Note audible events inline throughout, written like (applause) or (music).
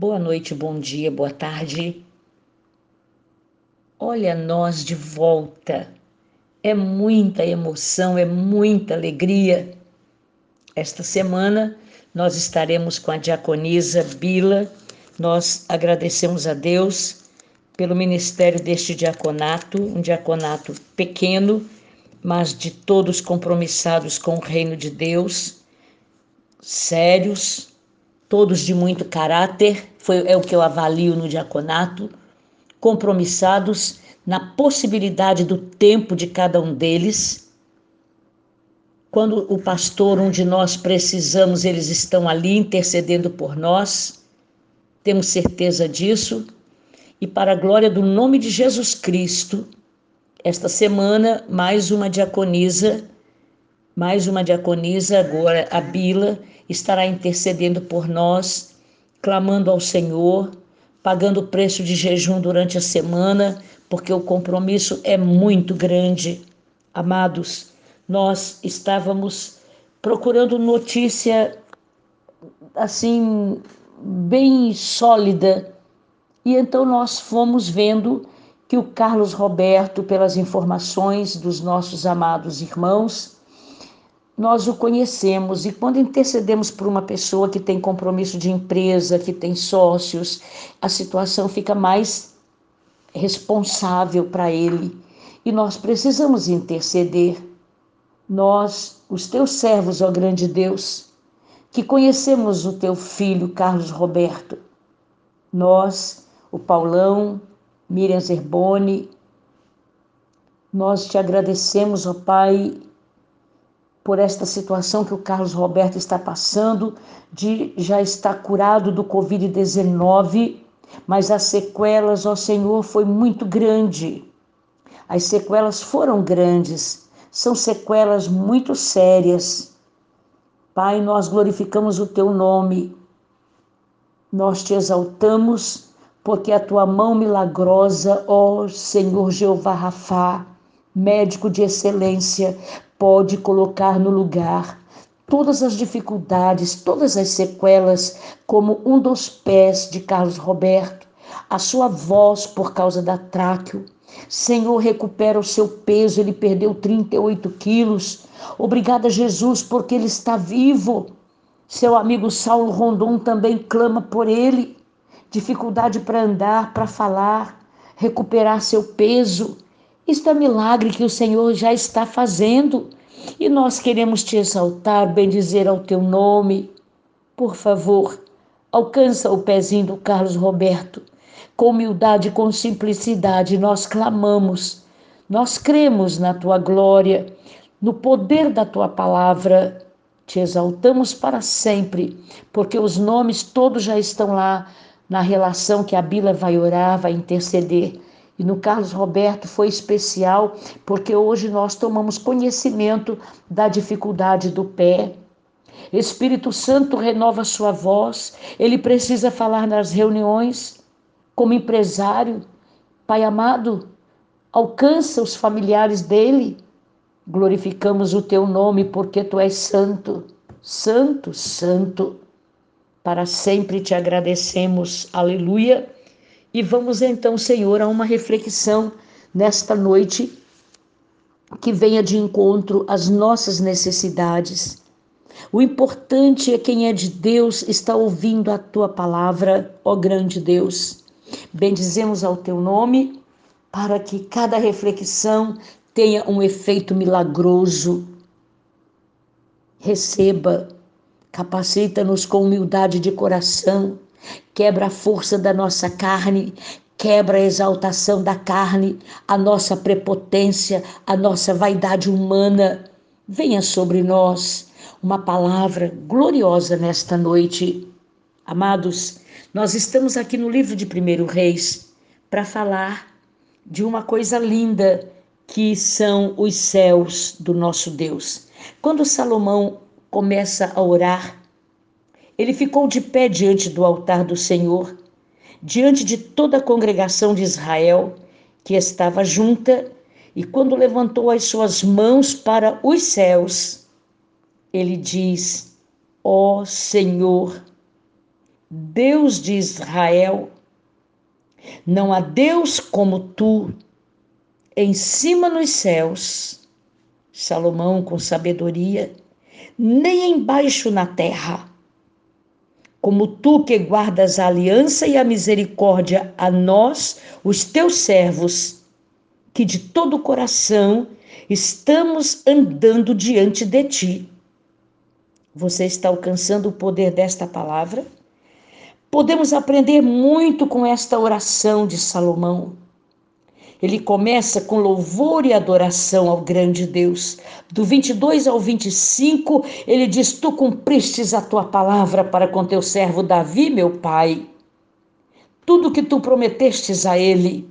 Boa noite, bom dia, boa tarde. Olha nós de volta. É muita emoção, é muita alegria. Esta semana nós estaremos com a diaconisa Bila. Nós agradecemos a Deus pelo ministério deste diaconato, um diaconato pequeno, mas de todos compromissados com o reino de Deus, sérios, todos de muito caráter, foi, é o que eu avalio no diaconato, compromissados na possibilidade do tempo de cada um deles. Quando o pastor, um de nós precisamos, eles estão ali intercedendo por nós, temos certeza disso. E para a glória do nome de Jesus Cristo, esta semana, mais uma diaconisa, mais uma diaconisa, agora a Bila, estará intercedendo por nós, clamando ao Senhor, pagando o preço de jejum durante a semana, porque o compromisso é muito grande. Amados, nós estávamos procurando notícia assim bem sólida e então nós fomos vendo que o Carlos Roberto, pelas informações dos nossos amados irmãos, nós o conhecemos. E quando intercedemos por uma pessoa que tem compromisso de empresa, que tem sócios, a situação fica mais responsável para ele. E nós precisamos interceder. Nós, os teus servos, ó grande Deus, que conhecemos o teu filho Carlos Roberto, nós, o Paulão, Miriam Zerboni, nós te agradecemos, ó Pai, por esta situação que o Carlos Roberto está passando, de já estar curado do Covid-19, mas as sequelas, ó Senhor, foi muito grande. As sequelas foram grandes, são sequelas muito sérias. Pai, nós glorificamos o teu nome, nós te exaltamos, porque a tua mão milagrosa, ó Senhor Jeová Rafá, médico de excelência, pode colocar no lugar todas as dificuldades, todas as sequelas, como um dos pés de Carlos Roberto, a sua voz por causa da tráqueo. Senhor, recupera o seu peso, ele perdeu 38 quilos. Obrigada, Jesus, porque ele está vivo. Seu amigo Saulo Rondon também clama por ele. Dificuldade para andar, para falar, recuperar seu peso. Isto é milagre que o Senhor já está fazendo e nós queremos te exaltar, bendizer ao teu nome. Por favor, alcança o pezinho do Carlos Roberto. Com humildade, com simplicidade, nós clamamos, nós cremos na tua glória, no poder da tua palavra. Te exaltamos para sempre, porque os nomes todos já estão lá na relação que a Bila vai orar, vai interceder. E no Carlos Roberto foi especial porque hoje nós tomamos conhecimento da dificuldade do pé. Espírito Santo renova sua voz, ele precisa falar nas reuniões como empresário. Pai amado, alcança os familiares dele. Glorificamos o teu nome porque tu és santo, santo, santo. Para sempre te agradecemos. Aleluia. E vamos então, Senhor, a uma reflexão nesta noite que venha de encontro às nossas necessidades. O importante é quem é de Deus está ouvindo a tua palavra, ó grande Deus. Bendizemos ao teu nome para que cada reflexão tenha um efeito milagroso. Receba, capacita-nos com humildade de coração quebra a força da nossa carne, quebra a exaltação da carne, a nossa prepotência, a nossa vaidade humana. Venha sobre nós uma palavra gloriosa nesta noite. Amados, nós estamos aqui no livro de 1 Reis para falar de uma coisa linda que são os céus do nosso Deus. Quando Salomão começa a orar, ele ficou de pé diante do altar do Senhor, diante de toda a congregação de Israel que estava junta, e quando levantou as suas mãos para os céus, ele diz: Ó oh Senhor, Deus de Israel. Não há Deus como tu, em cima nos céus, Salomão com sabedoria, nem embaixo na terra. Como tu que guardas a aliança e a misericórdia a nós, os teus servos, que de todo o coração estamos andando diante de ti. Você está alcançando o poder desta palavra? Podemos aprender muito com esta oração de Salomão. Ele começa com louvor e adoração ao grande Deus. Do 22 ao 25, ele diz: Tu cumpristes a tua palavra para com teu servo Davi, meu pai. Tudo que tu prometestes a ele.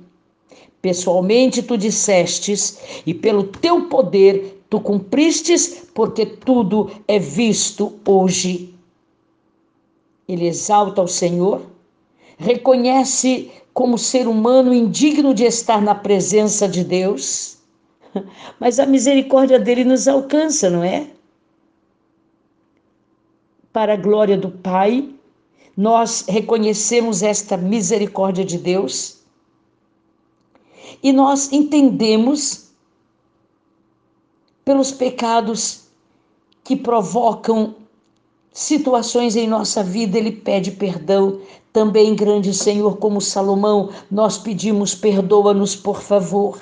Pessoalmente tu dissestes, e pelo teu poder tu cumpristes, porque tudo é visto hoje ele exalta o Senhor, reconhece como ser humano indigno de estar na presença de Deus, (laughs) mas a misericórdia dele nos alcança, não é? Para a glória do Pai, nós reconhecemos esta misericórdia de Deus e nós entendemos pelos pecados que provocam situações em nossa vida, ele pede perdão. Também, grande Senhor, como Salomão, nós pedimos: perdoa-nos, por favor.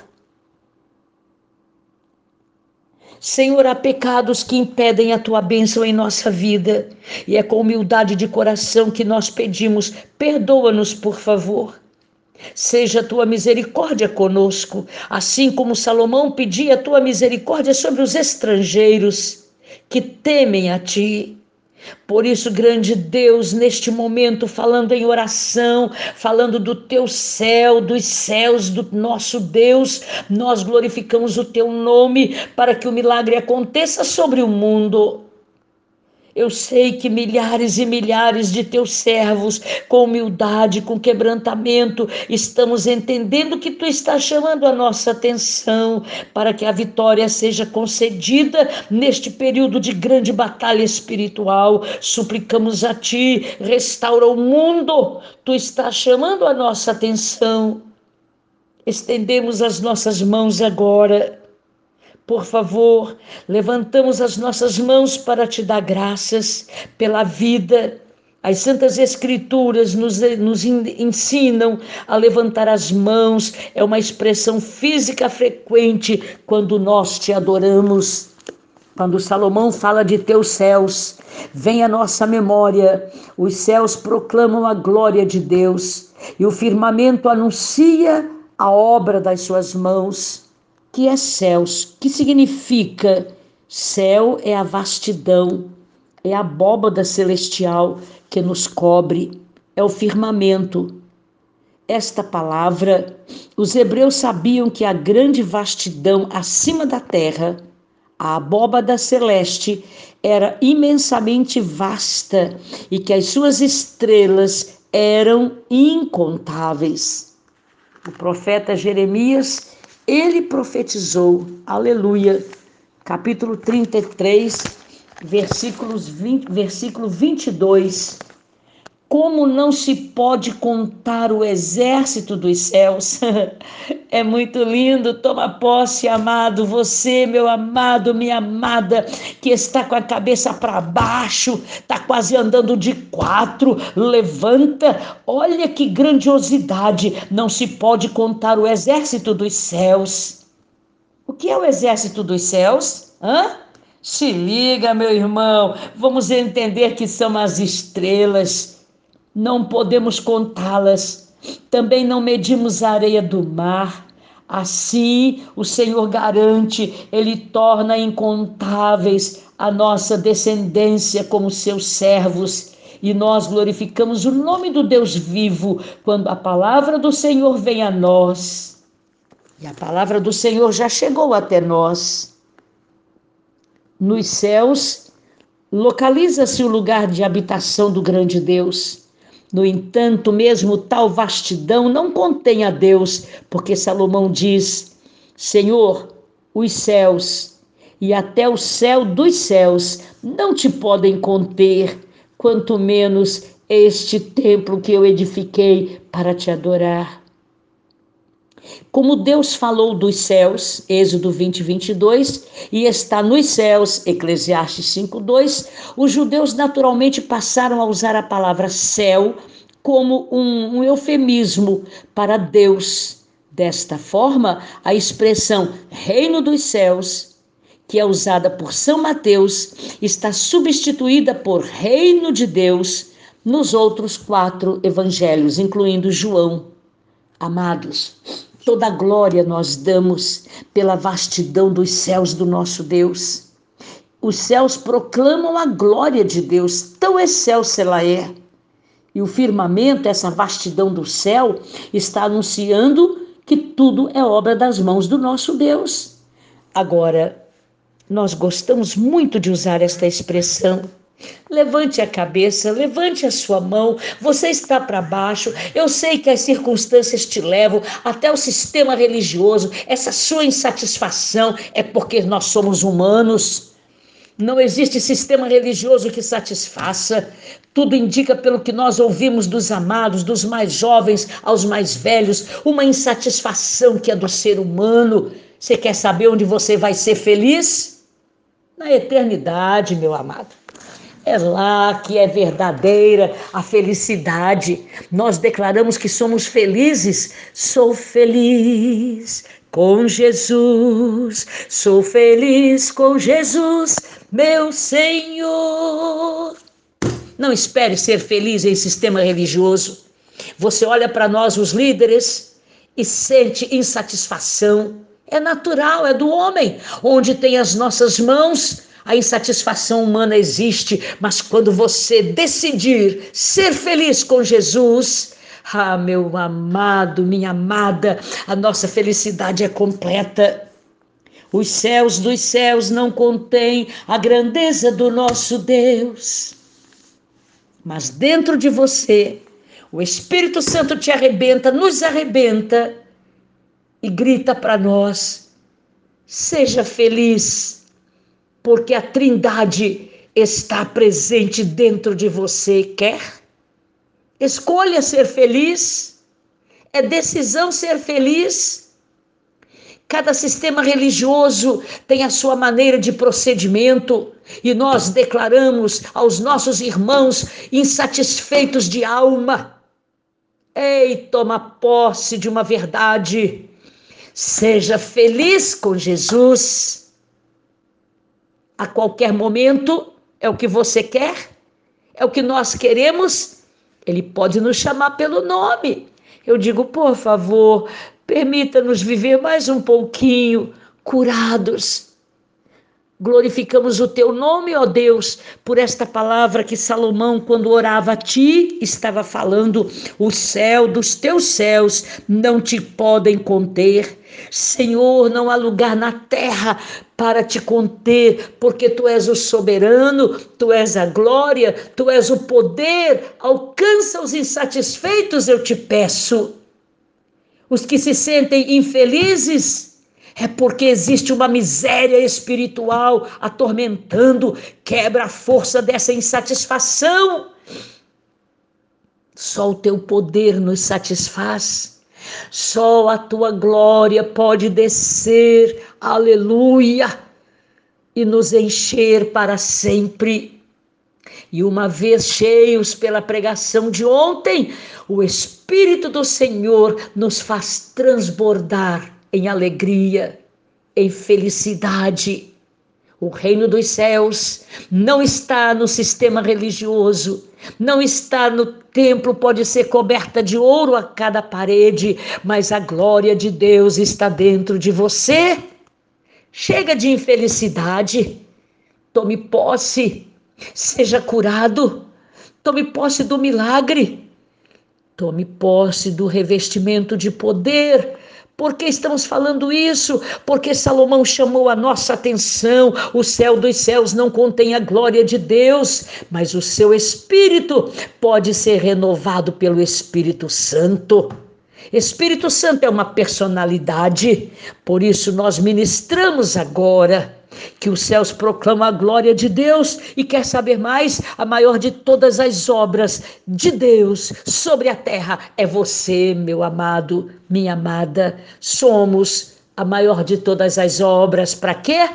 Senhor, há pecados que impedem a tua bênção em nossa vida, e é com humildade de coração que nós pedimos: perdoa-nos, por favor. Seja a tua misericórdia conosco, assim como Salomão pedia a tua misericórdia sobre os estrangeiros que temem a ti. Por isso, grande Deus, neste momento, falando em oração, falando do teu céu, dos céus do nosso Deus, nós glorificamos o teu nome para que o milagre aconteça sobre o mundo. Eu sei que milhares e milhares de teus servos, com humildade, com quebrantamento, estamos entendendo que tu estás chamando a nossa atenção para que a vitória seja concedida neste período de grande batalha espiritual. Suplicamos a ti, restaura o mundo. Tu estás chamando a nossa atenção. Estendemos as nossas mãos agora por favor, levantamos as nossas mãos para te dar graças pela vida. As Santas Escrituras nos, nos ensinam a levantar as mãos, é uma expressão física frequente quando nós te adoramos. Quando Salomão fala de teus céus, vem à nossa memória, os céus proclamam a glória de Deus e o firmamento anuncia a obra das suas mãos que é céus, que significa céu é a vastidão, é a abóbada celestial que nos cobre, é o firmamento. Esta palavra, os hebreus sabiam que a grande vastidão acima da terra, a abóbada celeste, era imensamente vasta e que as suas estrelas eram incontáveis. O profeta Jeremias ele profetizou, aleluia, capítulo 33, versículos 20, versículo 22 como não se pode contar o exército dos céus? (laughs) é muito lindo. Toma posse, amado. Você, meu amado, minha amada, que está com a cabeça para baixo, está quase andando de quatro. Levanta. Olha que grandiosidade. Não se pode contar o exército dos céus. O que é o exército dos céus? Hã? Se liga, meu irmão. Vamos entender que são as estrelas não podemos contá-las. Também não medimos a areia do mar. Assim, o Senhor garante, Ele torna incontáveis a nossa descendência como seus servos. E nós glorificamos o nome do Deus vivo quando a palavra do Senhor vem a nós. E a palavra do Senhor já chegou até nós. Nos céus, localiza-se o lugar de habitação do grande Deus. No entanto, mesmo tal vastidão não contém a Deus, porque Salomão diz: Senhor, os céus e até o céu dos céus não te podem conter, quanto menos este templo que eu edifiquei para te adorar. Como Deus falou dos céus, Êxodo 20, 22, e está nos céus, Eclesiastes 5, 2, os judeus naturalmente passaram a usar a palavra céu como um, um eufemismo para Deus. Desta forma, a expressão reino dos céus que é usada por São Mateus, está substituída por Reino de Deus nos outros quatro evangelhos, incluindo João. Amados, toda glória nós damos pela vastidão dos céus do nosso Deus. Os céus proclamam a glória de Deus, tão excelsa ela é. E o firmamento, essa vastidão do céu, está anunciando que tudo é obra das mãos do nosso Deus. Agora, nós gostamos muito de usar esta expressão. Levante a cabeça, levante a sua mão. Você está para baixo. Eu sei que as circunstâncias te levam até o sistema religioso. Essa sua insatisfação é porque nós somos humanos. Não existe sistema religioso que satisfaça. Tudo indica, pelo que nós ouvimos dos amados, dos mais jovens aos mais velhos, uma insatisfação que é do ser humano. Você quer saber onde você vai ser feliz? na eternidade, meu amado. É lá que é verdadeira a felicidade. Nós declaramos que somos felizes. Sou feliz com Jesus, sou feliz com Jesus, meu Senhor. Não espere ser feliz em sistema religioso. Você olha para nós, os líderes, e sente insatisfação é natural, é do homem. Onde tem as nossas mãos, a insatisfação humana existe, mas quando você decidir ser feliz com Jesus, ah, meu amado, minha amada, a nossa felicidade é completa. Os céus dos céus não contêm a grandeza do nosso Deus. Mas dentro de você, o Espírito Santo te arrebenta, nos arrebenta e grita para nós: seja feliz, porque a Trindade está presente dentro de você. Quer? Escolha ser feliz, é decisão ser feliz. Cada sistema religioso tem a sua maneira de procedimento e nós declaramos aos nossos irmãos insatisfeitos de alma: Ei, toma posse de uma verdade. Seja feliz com Jesus. A qualquer momento é o que você quer, é o que nós queremos. Ele pode nos chamar pelo nome. Eu digo, por favor, permita-nos viver mais um pouquinho curados Glorificamos o teu nome, ó Deus, por esta palavra que Salomão, quando orava a ti, estava falando: o céu dos teus céus não te podem conter. Senhor, não há lugar na terra para te conter, porque tu és o soberano, tu és a glória, tu és o poder. Alcança os insatisfeitos, eu te peço. Os que se sentem infelizes, é porque existe uma miséria espiritual atormentando, quebra a força dessa insatisfação. Só o teu poder nos satisfaz. Só a tua glória pode descer, aleluia, e nos encher para sempre. E uma vez cheios pela pregação de ontem, o Espírito do Senhor nos faz transbordar em alegria, em felicidade. O reino dos céus não está no sistema religioso, não está no templo, pode ser coberta de ouro a cada parede, mas a glória de Deus está dentro de você. Chega de infelicidade, tome posse, seja curado, tome posse do milagre, tome posse do revestimento de poder por que estamos falando isso? Porque Salomão chamou a nossa atenção. O céu dos céus não contém a glória de Deus, mas o seu espírito pode ser renovado pelo Espírito Santo. Espírito Santo é uma personalidade, por isso nós ministramos agora que os céus proclamam a glória de Deus e quer saber mais, a maior de todas as obras de Deus sobre a terra é você, meu amado, minha amada. Somos a maior de todas as obras. Para quê?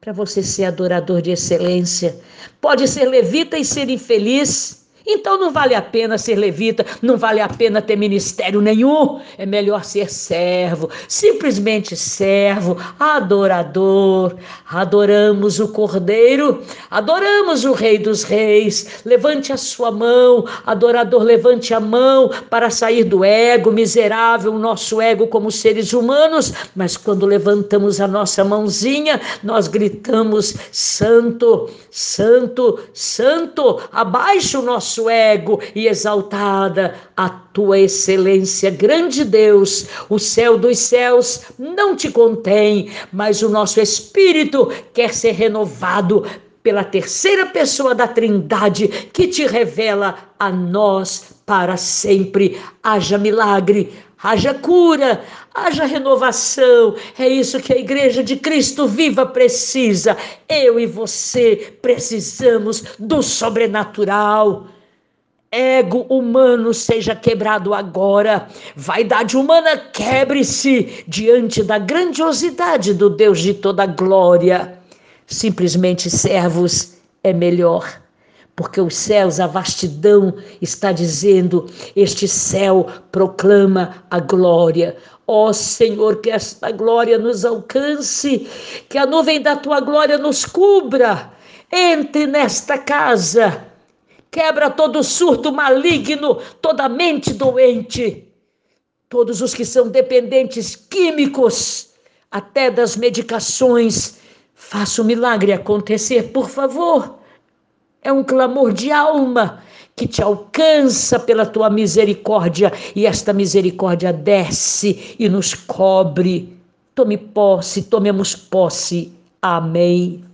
Para você ser adorador de excelência. Pode ser levita e ser infeliz então não vale a pena ser levita, não vale a pena ter ministério nenhum. É melhor ser servo, simplesmente servo, adorador. Adoramos o Cordeiro, adoramos o Rei dos Reis. Levante a sua mão, adorador, levante a mão para sair do ego miserável, o nosso ego como seres humanos. Mas quando levantamos a nossa mãozinha, nós gritamos: Santo, Santo, Santo, abaixo o nosso nosso ego e exaltada a tua excelência, grande Deus. O céu dos céus não te contém, mas o nosso espírito quer ser renovado pela terceira pessoa da Trindade que te revela a nós para sempre. Haja milagre, haja cura, haja renovação. É isso que a Igreja de Cristo viva precisa. Eu e você precisamos do sobrenatural ego humano seja quebrado agora, vaidade humana quebre-se diante da grandiosidade do Deus de toda glória. Simplesmente servos é melhor, porque os céus, a vastidão está dizendo: este céu proclama a glória. Ó Senhor, que esta glória nos alcance, que a nuvem da tua glória nos cubra. Entre nesta casa quebra todo surto maligno, toda mente doente, todos os que são dependentes químicos, até das medicações. Faça o milagre acontecer, por favor. É um clamor de alma que te alcança pela tua misericórdia e esta misericórdia desce e nos cobre. Tome posse, tomemos posse. Amém.